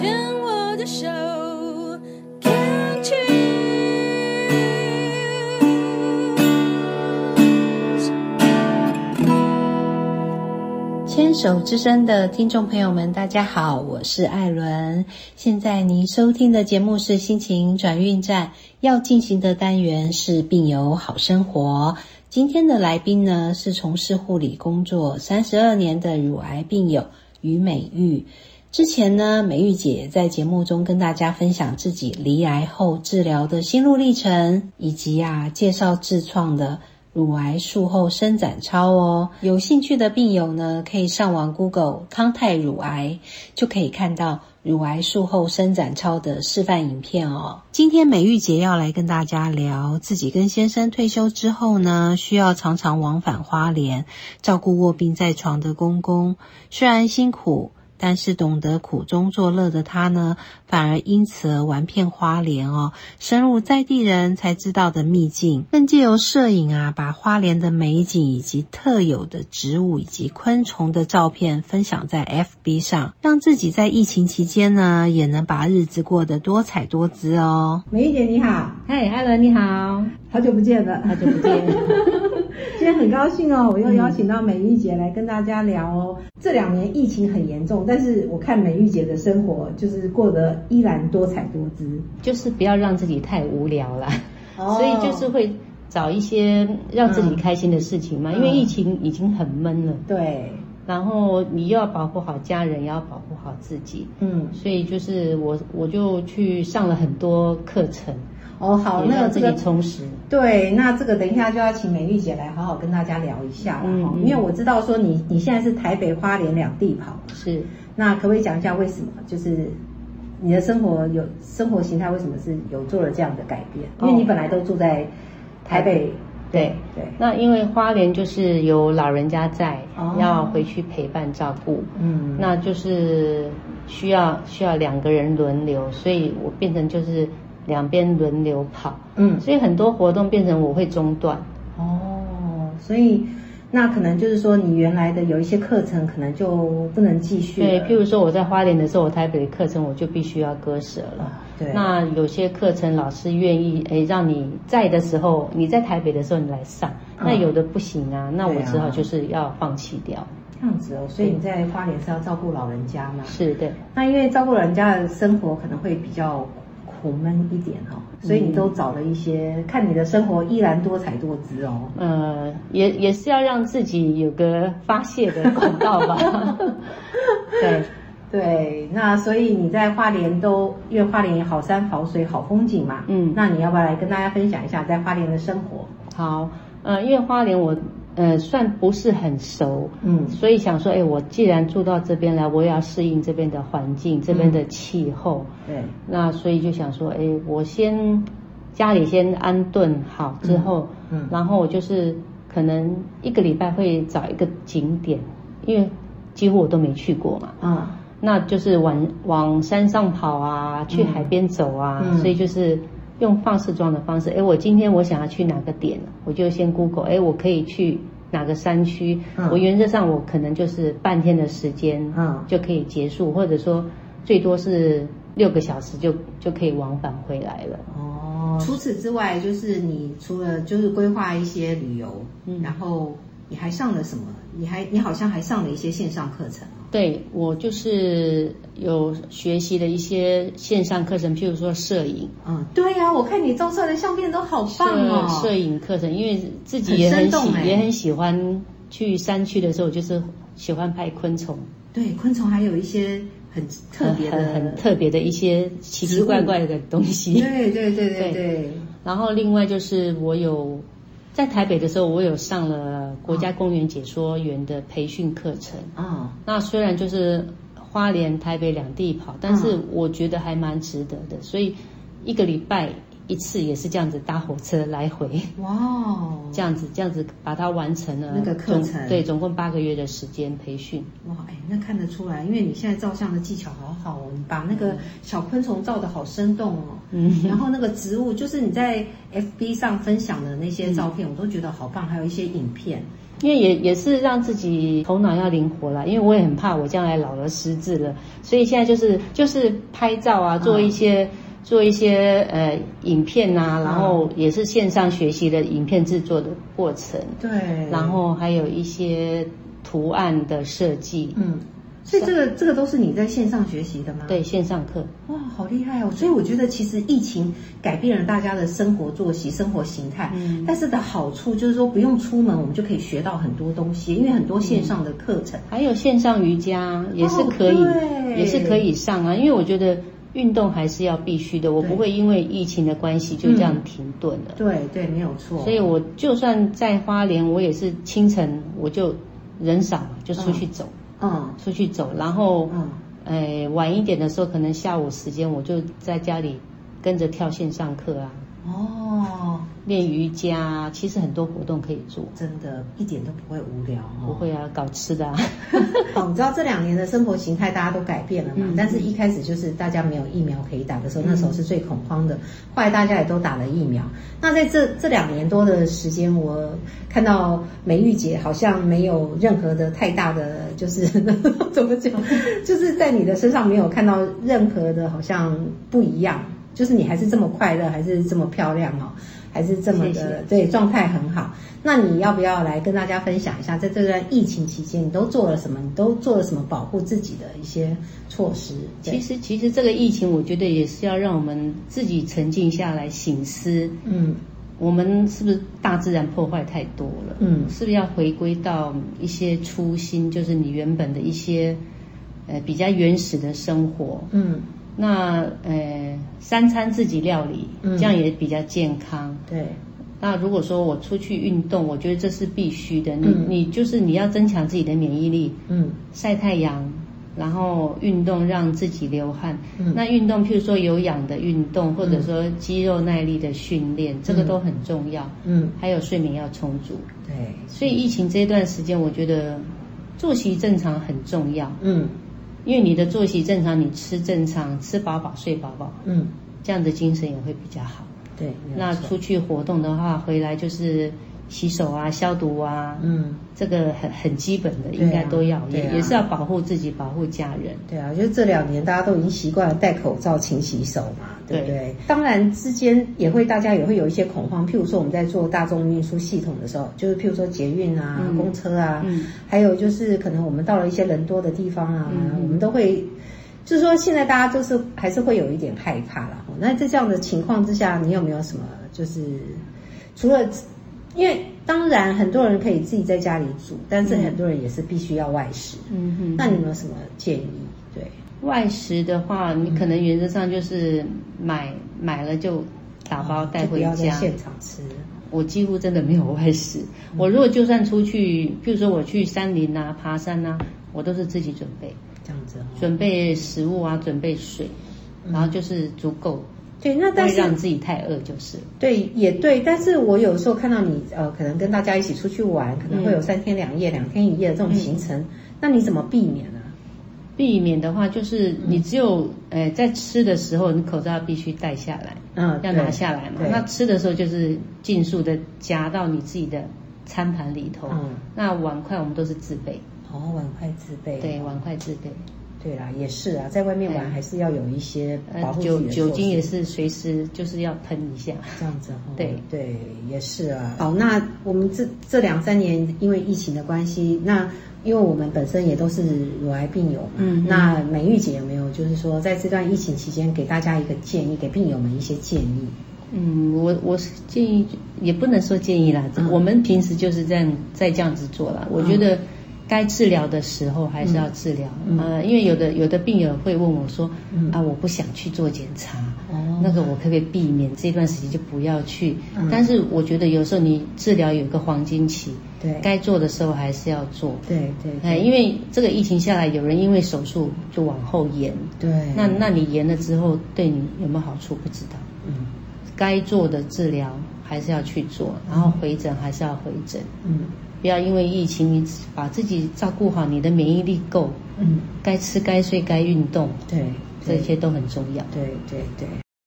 牵我的手牵手之声的听众朋友们，大家好，我是艾伦。现在您收听的节目是心情转运站，要进行的单元是病友好生活。今天的来宾呢是从事护理工作三十二年的乳癌病友于美玉。之前呢，美玉姐在节目中跟大家分享自己离癌后治疗的心路历程，以及啊介绍自创的乳癌术后伸展操哦。有兴趣的病友呢，可以上网 Google 康泰乳癌，就可以看到乳癌术后伸展操的示范影片哦。今天美玉姐要来跟大家聊自己跟先生退休之后呢，需要常常往返花莲照顾卧病在床的公公，虽然辛苦。但是懂得苦中作乐的他呢，反而因此而玩遍花莲哦，深入在地人才知道的秘境，更借由摄影啊，把花莲的美景以及特有的植物以及昆虫的照片分享在 FB 上，让自己在疫情期间呢，也能把日子过得多彩多姿哦。美玉姐你好，嗨，艾伦你好，好久不见了，好久不见。今天很高兴哦，我又邀请到美玉姐来跟大家聊哦。这两年疫情很严重，但是我看美玉姐的生活就是过得依然多彩多姿，就是不要让自己太无聊了，所以就是会找一些让自己开心的事情嘛。因为疫情已经很闷了，对，然后你又要保护好家人，也要保护好自己，嗯，所以就是我我就去上了很多课程。哦，好，那这个充实。对，那这个等一下就要请美玉姐来好好跟大家聊一下了哈，因为我知道说你你现在是台北花莲两地跑，是，那可不可以讲一下为什么？就是你的生活有生活形态为什么是有做了这样的改变？因为你本来都住在台北，对对。那因为花莲就是有老人家在，要回去陪伴照顾，嗯，那就是需要需要两个人轮流，所以我变成就是。两边轮流跑，嗯，所以很多活动变成我会中断。哦，所以那可能就是说，你原来的有一些课程可能就不能继续。对，譬如说我在花莲的时候，我台北的课程我就必须要割舍了。对，那有些课程老师愿意诶让你在的时候，你在台北的时候你来上，那有的不行啊，那我只好就是要放弃掉。这样子哦，所以你在花莲是要照顾老人家嘛？是的。那因为照顾老人家的生活可能会比较。苦闷一点哈，所以你都找了一些，看你的生活依然多彩多姿哦。呃，也也是要让自己有个发泄的管道吧。对对，那所以你在花莲都，因为花莲好山好水好风景嘛，嗯，那你要不要来跟大家分享一下在花莲的生活？好，呃，因为花莲我。呃，算不是很熟，嗯，所以想说，哎，我既然住到这边来，我也要适应这边的环境，这边的气候，对，那所以就想说，哎，我先家里先安顿好之后，嗯，然后我就是可能一个礼拜会找一个景点，因为几乎我都没去过嘛，啊，那就是往往山上跑啊，去海边走啊，所以就是。用放式装的方式，哎，我今天我想要去哪个点，我就先 Google，哎，我可以去哪个山区？我原则上我可能就是半天的时间，嗯，就可以结束，或者说最多是六个小时就就可以往返回来了。哦，除此之外，就是你除了就是规划一些旅游，嗯，然后你还上了什么？你还你好像还上了一些线上课程。对我就是有学习的一些线上课程，譬如说摄影。嗯，对呀，我看你照出来的相片都好棒哦。摄影课程，因为自己也很喜也很喜欢去山区的时候，就是喜欢拍昆虫。对，昆虫还有一些很特别的、很特别的一些奇奇怪怪的东西。对对对对对。然后另外就是我有。在台北的时候，我有上了国家公园解说员的培训课程啊。那虽然就是花莲、台北两地跑，但是我觉得还蛮值得的，所以一个礼拜。一次也是这样子搭火车来回，哇，这样子这样子把它完成了那个课程，对，总共八个月的时间培训。哇，哎，那看得出来，因为你现在照相的技巧好好哦，你把那个小昆虫照的好生动哦，嗯，然后那个植物，就是你在 FB 上分享的那些照片，我都觉得好棒，还有一些影片，因为也也是让自己头脑要灵活啦，因为我也很怕我将来老了失智了，所以现在就是就是拍照啊，做一些、做一些呃影片啊，然后也是线上学习的影片制作的过程，对，然后还有一些图案的设计，嗯，所以这个这个都是你在线上学习的吗？对，线上课。哇，好厉害哦！所以我觉得其实疫情改变了大家的生活作息、生活形态，嗯但是的好处就是说不用出门，我们就可以学到很多东西，因为很多线上的课程。还有线上瑜伽也是可以，也是可以上啊，因为我觉得运动还是要必须的，我不会因为疫情的关系就这样停顿了。对对，没有错。所以我就算在花莲，我也是清晨我就人少嘛，就出去走，嗯。出去走，然后嗯，呃晚一点的时候，可能下午时间我就在家里跟着跳线上课啊，哦，练瑜伽啊，其实很多活动可以做。真的一点都不会无聊哦。不会啊，搞吃的啊。哦，你知道这两年的生活形态大家都改变了嘛？嗯但是一开始就是大家没有疫苗可以打的时候，那时候是最恐慌的。后来大家也都打了疫苗。那在这这两年多的时间，我看到美玉姐好像没有任何的太大的，就是 怎么讲，就是在你的身上没有看到任何的好像不一样，就是你还是这么快乐，还是这么漂亮哦。还是这么的谢谢对状态很好。那你要不要来跟大家分享一下，在这段疫情期间，你都做了什么？你都做了什么保护自己的一些措施？其实，其实这个疫情，我觉得也是要让我们自己沉静下来醒思，嗯我们是不是大自然破坏太多了？嗯是不是要回归到一些初心，就是你原本的一些呃比较原始的生活？嗯，那呃三餐自己料理，嗯这样也比较健康。对，那如果说我出去运动，我觉得这是必须的。你、嗯你就是你要增强自己的免疫力，嗯晒太阳，然后运动让自己流汗。嗯那运动，譬如说有氧的运动，或者说肌肉耐力的训练，这个都很重要。嗯，还有睡眠要充足。对，所以疫情这段时间，我觉得作息正常很重要，嗯因为你的作息正常，你吃正常，吃饱饱睡饱饱，嗯，这样的精神也会比较好。对，那出去活动的话，回来就是洗手啊、消毒啊，嗯。这个很很基本的，应该都要，啊也也是要保护自己、保护家人。对啊，就是这两年大家都已经习惯了戴口罩、勤洗手嘛，对不对？对当然之间也会大家也会有一些恐慌，譬如说我们在做大众运输系统的时候，就是譬如说捷运啊、嗯公车啊，嗯还有就是可能我们到了一些人多的地方啊，嗯我们都会。就是说，现在大家都是还是会有一点害怕啦。哦那在这样的情况之下，你有没有什么就是除了，因为当然很多人可以自己在家里煮，但是很多人也是必须要外食。嗯哼，那你有没有什么建议？对，外食的话，你可能原则上就是买买了就打包带回家。现场吃。我几乎真的没有外食。我如果就算出去，譬如说我去山林啊、爬山啊，我都是自己准备，这样子哦。准备食物啊，准备水，然后就是足够，对，那不但是会让自己太饿就是。对也对，但是我有时候看到你呃，可能跟大家一起出去玩，可能会有嗯三天两夜、两天一夜的这种行程，那你怎么避免呢？避免的话，就是你只有呃在吃的时候，你口罩必须戴下来，嗯，要拿下来嘛。那吃的时候就是尽数的夹到你自己的餐盘里头。嗯那碗筷我们都是自备，哦，碗筷自备。对，碗筷自备。对啦，也是啊，在外面玩对还是要有一些保呃，护酒精也是随时就是要喷一下。这样子哦。对对，也是啊。好，那我们这这两三年因为疫情的关系，那因为我们本身也都是乳癌病友嘛，嗯嗯那美玉姐有没有就是说在这段疫情期间给大家一个建议，给病友们一些建议？嗯，我我是建议，也不能说建议啦，嗯我们平时就是这样在这样子做啦。我觉得该治疗的时候还是要治疗，嗯。呃，因为有的有的病友会问我说，嗯啊，我不想去做检查，哦。那个我可不可以避免这段时间就不要去？嗯。但是我觉得有时候你治疗有一个黄金期，对。该做的时候还是要做。对对哎，因为这个疫情下来，有人因为手术就往后延，对，那那你延了之后对你有没有好处不知道。嗯。该做的治疗还是要去做，然后回诊还是要回诊，嗯不要因为疫情你把自己照顾好，你的免疫力够，嗯，该吃该睡该运动，对，对这些都很重要。对对对。